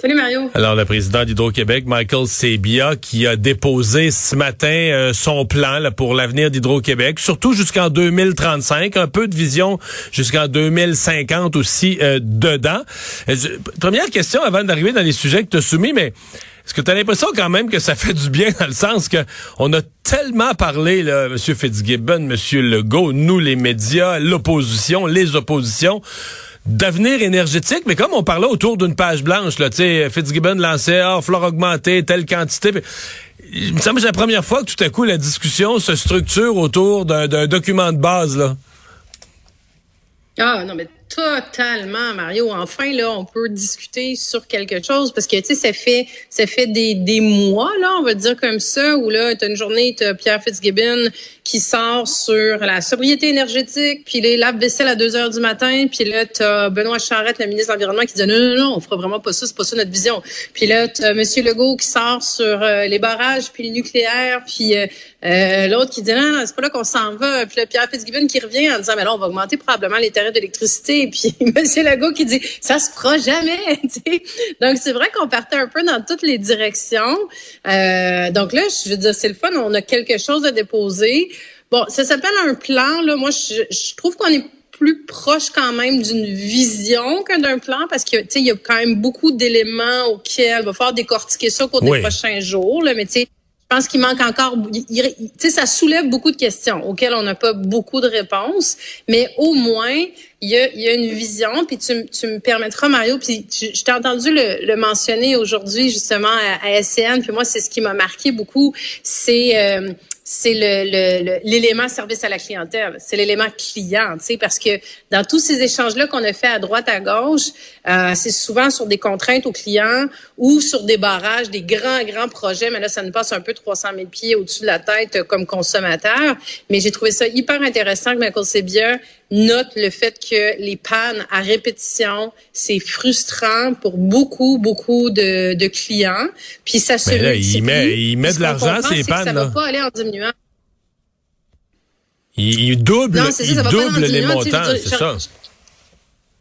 Salut Mario. Alors le président d'Hydro-Québec, Michael Sebia, qui a déposé ce matin euh, son plan là, pour l'avenir d'Hydro-Québec, surtout jusqu'en 2035, un peu de vision jusqu'en 2050 aussi euh, dedans. Euh, première question avant d'arriver dans les sujets que tu as soumis, mais est-ce que tu as l'impression quand même que ça fait du bien dans le sens que on a tellement parlé, là, M. Fitzgibbon, M. Legault, nous les médias, l'opposition, les oppositions, d'avenir énergétique, mais comme on parlait autour d'une page blanche, là, tu sais, Fitzgibbon lançait, ah, flore augmenter, telle quantité. Il me semble que c'est la première fois que tout à coup la discussion se structure autour d'un document de base, là. Ah, non, mais totalement, Mario. Enfin, là, on peut discuter sur quelque chose parce que, tu sais, ça fait, ça fait des, des mois, là, on va dire comme ça, où là, t'as une journée, t'as Pierre Fitzgibbon qui sort sur la sobriété énergétique, puis les lave-vaisselle à 2 heures du matin, puis là, t'as Benoît Charette, le ministre de l'Environnement, qui dit non, non, non, on fera vraiment pas ça, c'est pas ça notre vision. Puis là, t'as M. Legault qui sort sur euh, les barrages, puis le nucléaire, puis euh, euh, l'autre qui dit non, non c'est pas là qu'on s'en va. Puis là, Pierre Fitzgibbon qui revient en disant, mais là, on va augmenter probablement les tarifs d'électricité. Puis M. Legault qui dit, ça se fera jamais. donc, c'est vrai qu'on partait un peu dans toutes les directions. donc là, je veux dire, c'est le fun, on a quelque chose à déposer. Bon, ça s'appelle un plan. Là. Moi, je, je trouve qu'on est plus proche quand même d'une vision que d'un plan parce que il y a quand même beaucoup d'éléments auxquels il va falloir décortiquer ça au cours des prochains jours. Là, mais tu sais, je pense qu'il manque encore, tu sais, ça soulève beaucoup de questions auxquelles on n'a pas beaucoup de réponses, mais au moins il y a, y a, une vision. Puis tu, tu me permettras, Mario, puis je t'ai entendu le, le mentionner aujourd'hui justement à, à, SCN. Puis moi, c'est ce qui m'a marqué beaucoup, c'est euh, c'est le, l'élément service à la clientèle, c'est l'élément client, tu sais, parce que dans tous ces échanges-là qu'on a fait à droite, à gauche, euh, c'est souvent sur des contraintes aux clients ou sur des barrages, des grands, grands projets, mais là, ça nous passe un peu 300 000 pieds au-dessus de la tête euh, comme consommateur. Mais j'ai trouvé ça hyper intéressant que Michael Sebia note le fait que les pannes à répétition, c'est frustrant pour beaucoup, beaucoup de, de clients. Puis ça se là, il met, il met de l'argent ces pannes. Ça va pas aller en diminuant. Il, double, non, ça, il double les montants, c'est ça.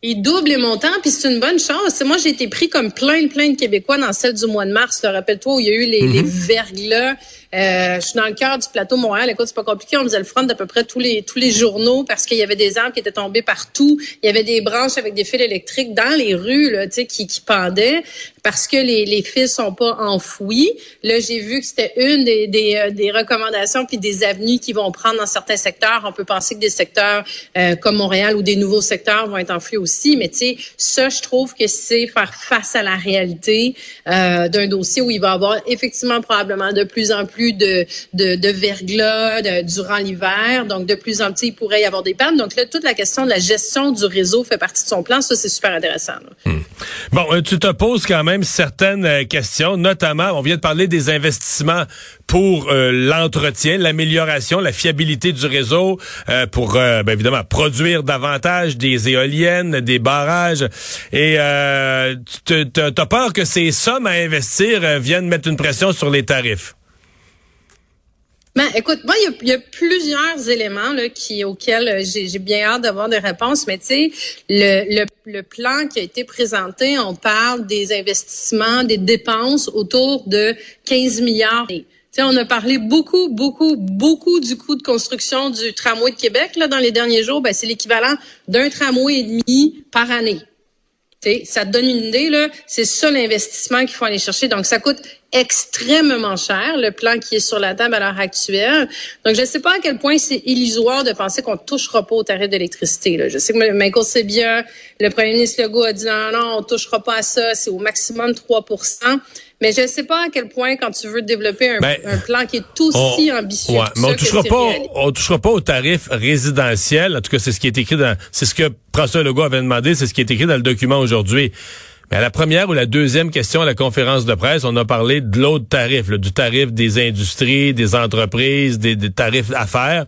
Il double les montants, puis c'est une bonne chose. Moi, j'ai été pris comme plein, plein de Québécois dans celle du mois de mars. Rappelle-toi où il y a eu les, les mm-hmm. verglas euh, je suis dans le cœur du plateau Montréal. Écoute, c'est pas compliqué. On faisait le front d'à peu près tous les tous les journaux parce qu'il y avait des arbres qui étaient tombés partout. Il y avait des branches avec des fils électriques dans les rues là, qui, qui pendaient parce que les, les fils sont pas enfouis. Là, j'ai vu que c'était une des, des, euh, des, recommandations puis des avenues qui vont prendre dans certains secteurs. On peut penser que des secteurs euh, comme Montréal ou des nouveaux secteurs vont être enfouis aussi. Mais tu sais, ça, je trouve que c'est faire face à la réalité euh, d'un dossier où il va y avoir effectivement probablement de plus en plus plus de, de, de verglas durant l'hiver. Donc, de plus en plus, il pourrait y avoir des pannes. Donc, là, toute la question de la gestion du réseau fait partie de son plan. Ça, c'est super intéressant. Hmm. Bon, euh, tu te poses quand même certaines euh, questions, notamment, on vient de parler des investissements pour euh, l'entretien, l'amélioration, la fiabilité du réseau, pour, ben, évidemment, produire davantage des éoliennes, des barrages. Et tu as peur que ces sommes à investir viennent mettre une pression sur les tarifs? Ben, écoute, moi, il y, a, plusieurs éléments là, qui, auxquels euh, j'ai bien hâte d'avoir des réponses, mais tu sais, le, le, plan qui a été présenté, on parle des investissements, des dépenses autour de 15 milliards. sais, on a parlé beaucoup, beaucoup, beaucoup du coût de construction du tramway de Québec là, dans les derniers jours. Ben, c'est l'équivalent d'un tramway et demi par année. Sais, ça te donne une idée, là. C'est ça l'investissement qu'il faut aller chercher. Donc, ça coûte extrêmement cher, le plan qui est sur la table à l'heure actuelle. Donc, je ne sais pas à quel point c'est illusoire de penser qu'on ne touchera pas au tarif d'électricité. Je sais que Michael Sebia, le premier ministre Legault a dit non, non, on ne touchera pas à ça, c'est au maximum 3 mais je ne sais pas à quel point, quand tu veux développer un, ben, plan qui est aussi ambitieux, ouais, mais on touchera pas, on touchera pas au tarif résidentiel. En tout cas, c'est ce qui est écrit dans, c'est ce que François Legault avait demandé, c'est ce qui est écrit dans le document aujourd'hui. Mais à la première ou la deuxième question à la conférence de presse, on a parlé de l'autre tarif, du tarif des industries, des entreprises, des, tarifs d'affaires.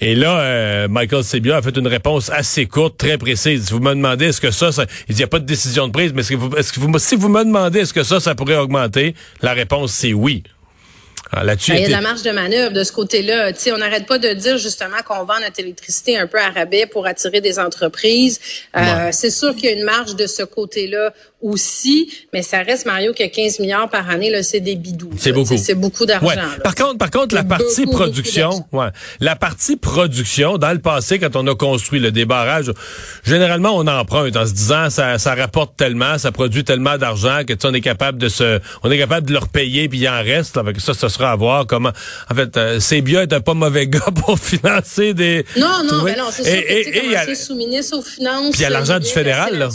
Et là, euh, Michael Sebia a fait une réponse assez courte, très précise. Vous me demandez est-ce que ça, ça il n'y a pas de décision de prise, mais est-ce que, vous, est-ce que vous, si vous me demandez est-ce que ça, ça pourrait augmenter, la réponse c'est oui. Ah, ben, il y a de la marge de manœuvre de ce côté-là. on n'arrête pas de dire justement qu'on vend notre électricité un peu à rabais pour attirer des entreprises. Euh, c'est sûr qu'il y a une marge de ce côté-là aussi, mais ça reste, Mario, que 15 milliards par année, là, c'est des bidous. C'est beaucoup. C'est beaucoup d'argent. Par contre, par contre, la partie production, ouais, la partie production, dans le passé, quand on a construit le débarrage, généralement, on emprunte en se disant, ça, ça rapporte tellement, ça produit tellement d'argent que, tu on est capable de se, on est capable de leur payer puis il en reste. Avec ça, ce sera à voir comment, en fait, euh, est un pas mauvais gars pour financer des. Non, non, mais non, c'est sûr que, tu sous-ministre aux finances. Puis il y a l'argent du fédéral, là.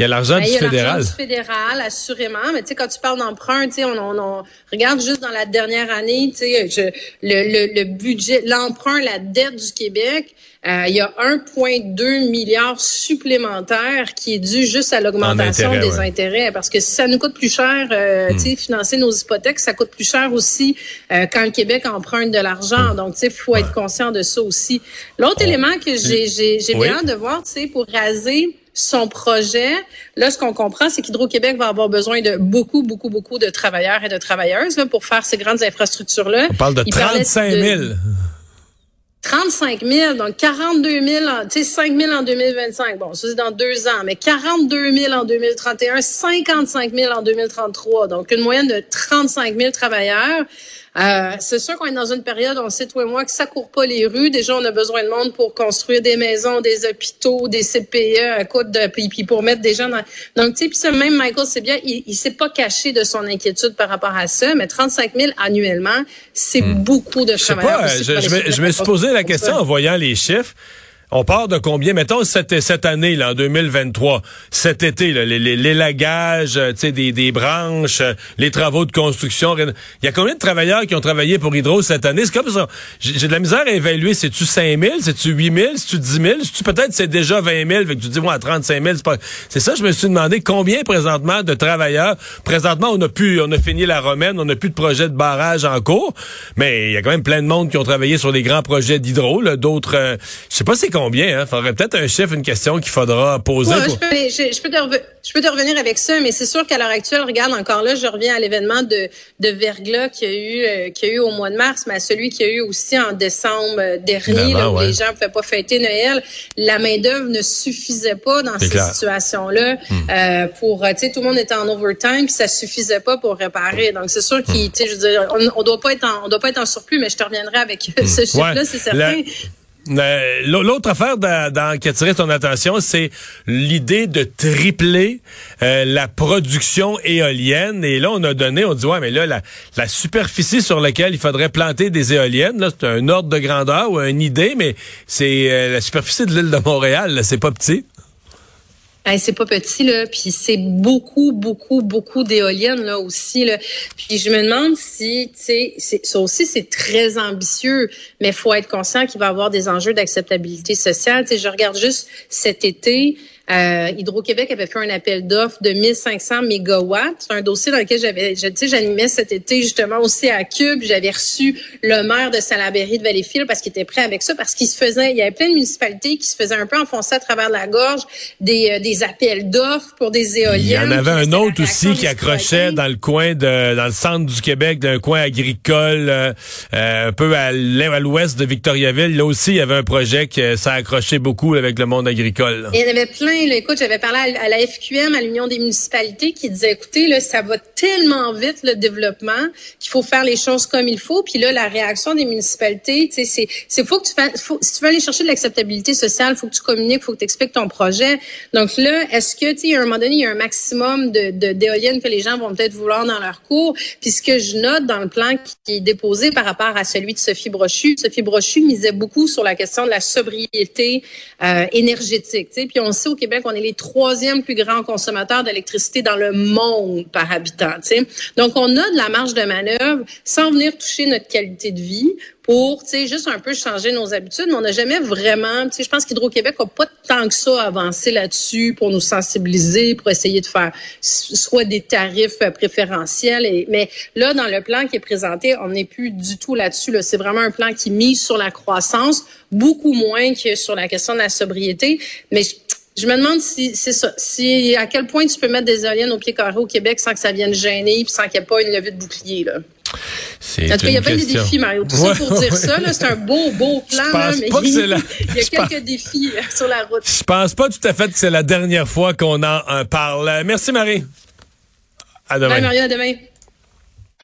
Il y a l'argent ben, du fédéral. Il y a fédéral, assurément. Mais tu sais, quand tu parles d'emprunt, tu sais, on, on, regarde juste dans la dernière année, tu sais, le, le, budget, l'emprunt, la dette du Québec, euh, il y a 1,2 milliard supplémentaire qui est dû juste à l'augmentation des intérêts. Parce que si ça nous coûte plus cher, euh, hmm. tu sais, financer nos hypothèques, ça coûte plus cher aussi euh, quand le Québec emprunte de l'argent. Hmm. Donc, tu sais, faut être conscient de ça aussi. L'autre élément que j'ai, j'ai, j'ai bien de voir, tu sais, pour raser son projet. Là, ce qu'on comprend, c'est qu'Hydro-Québec va avoir besoin de beaucoup, beaucoup, beaucoup de travailleurs et de travailleuses pour faire ces grandes infrastructures-là. On parle de 35 000. 35 000, donc 42 000, tu sais, 5 000 en 2025. Bon, ça, c'est dans deux ans, mais 42 000 en 2031, 55 000 en 2033. Donc, une moyenne de 35 000 travailleurs. Euh, c'est sûr qu'on est dans une période, on sait toi et moi, que ça court pas les rues. Déjà, on a besoin de monde pour construire des maisons, des hôpitaux, des CPE, à côte de, puis, puis pour mettre des gens dans. Donc, tu sais, puis ça, même Michael, c'est bien, il, il s'est pas caché de son inquiétude par rapport à ça, mais 35 000 annuellement, c'est hmm. beaucoup de travailleurs. Je sais pas, je, je me suis posé la question en voyant les chiffres. On part de combien? Mettons cette, cette année, là, en 2023, cet été, l'élagage, euh, des, des branches, euh, les travaux de construction. Il y a combien de travailleurs qui ont travaillé pour Hydro cette année? C'est comme ça. J'ai de la misère à évaluer. C'est-tu 5 000? C'est-tu 8 000? C'est-tu 10 000? C'est-tu peut-être c'est déjà 20 000? Fait que tu dis, moi, à 35 000, c'est pas... C'est ça, je me suis demandé combien présentement de travailleurs. Présentement, on a pu, on a fini la romaine, on n'a plus de projet de barrage en cours, mais il y a quand même plein de monde qui ont travaillé sur des grands projets d'hydro, d'autres, euh, je sais pas c'est combien? Hein? faudrait peut-être un chef, une question qu'il faudra poser. je, peux, je, peux je, peux te revenir avec ça, mais c'est sûr qu'à l'heure actuelle, regarde encore là, je reviens à l'événement de, de verglas qu'il y a eu euh, qu'il y a eu au mois de mars, mais à celui qu'il y a eu aussi en décembre euh, dernier, là, où les gens ne pouvaient pas fêter Noël. La main d'œuvre ne suffisait pas dans ces situations-là hmm. euh, pour, tu sais, tout le monde était en overtime, puis ça suffisait pas pour réparer. Donc c'est sûr qu'il, tu sais, je veux dire, on, on doit pas être en, on doit pas être en surplus, mais je te reviendrai avec ce hmm. chiffre-là, c'est certain. L'autre affaire dans, qui a attiré ton attention, c'est l'idée de tripler euh, la production éolienne. Et là, on a donné, on dit, ouais, mais là, la, superficie sur laquelle il faudrait planter des éoliennes, c'est un ordre de grandeur ou une idée, mais c'est euh, la superficie de l'île de Montréal, c'est pas petit c'est pas petit là, puis c'est beaucoup, beaucoup, beaucoup d'éoliennes là aussi là. Puis je me demande si, tu sais, ça aussi c'est très ambitieux, mais faut être conscient qu'il va y avoir des enjeux d'acceptabilité sociale. Tu sais, je regarde juste cet été, euh, Hydro-Québec avait fait un appel d'offres de 1500 mégawatts. C'est un dossier dans lequel j'avais, tu sais, j'animais cet été justement aussi à Cube. J'avais reçu le maire de Salaberry de Valleyfield parce qu'il était prêt avec ça, parce qu'il se faisait, il y avait plein de municipalités qui se faisaient un peu enfoncer à travers la gorge des, euh, des appels d'offres pour des éoliennes. Il y en avait un autre aussi qui accrochait dans le coin de, dans le centre du Québec, d'un coin agricole, euh, un peu à l'ouest de Victoriaville. Là aussi, il y avait un projet qui ça accrochait beaucoup avec le monde agricole. Il y en avait plein écoute, j'avais parlé à, la FQM, à l'Union des municipalités, qui disait, écoutez, là, ça va tellement vite le développement qu'il faut faire les choses comme il faut. Puis là, la réaction des municipalités, tu sais, c'est, c'est faut que tu fasses, si tu veux aller chercher de l'acceptabilité sociale, faut que tu communiques, faut que tu expliques ton projet. Donc là, est-ce que, tu sais, à un moment donné, il y a un maximum de, d'éoliennes que les gens vont peut-être vouloir dans leur cours? Puis ce que je note dans le plan qui est déposé par rapport à celui de Sophie Brochu, Sophie Brochu misait beaucoup sur la question de la sobriété euh, énergétique. Tu sais, puis on sait au Québec, on est les troisièmes plus grands consommateurs d'électricité dans le monde par habitant. sais. Donc, on a de la marge de manœuvre sans venir toucher notre qualité de vie pour, tu sais, juste un peu changer nos habitudes, mais on n'a jamais vraiment, tu sais, je pense qu'Hydro-Québec n'a pas tant que ça avancé là-dessus pour nous sensibiliser, pour essayer de faire soit des tarifs préférentiels, mais là, dans le plan qui est présenté, on n'est plus du tout là-dessus. Là. C'est vraiment un plan qui mise sur la croissance, beaucoup moins que sur la question de la sobriété, mais je me demande si c'est ça, si à quel point tu peux mettre des éoliennes au pied carré au Québec sans que ça vienne gêner, puis sans qu'il n'y ait pas une levée de bouclier là. En tout cas, il y a pas des défis, Mario. Tout ça pour dire ça, c'est un beau, beau plan. mais il, y a quelques défis sur la route. Je pense pas tout à fait que c'est la dernière fois qu'on en parle. Merci, Marie. À demain. Bye, Mario, à demain.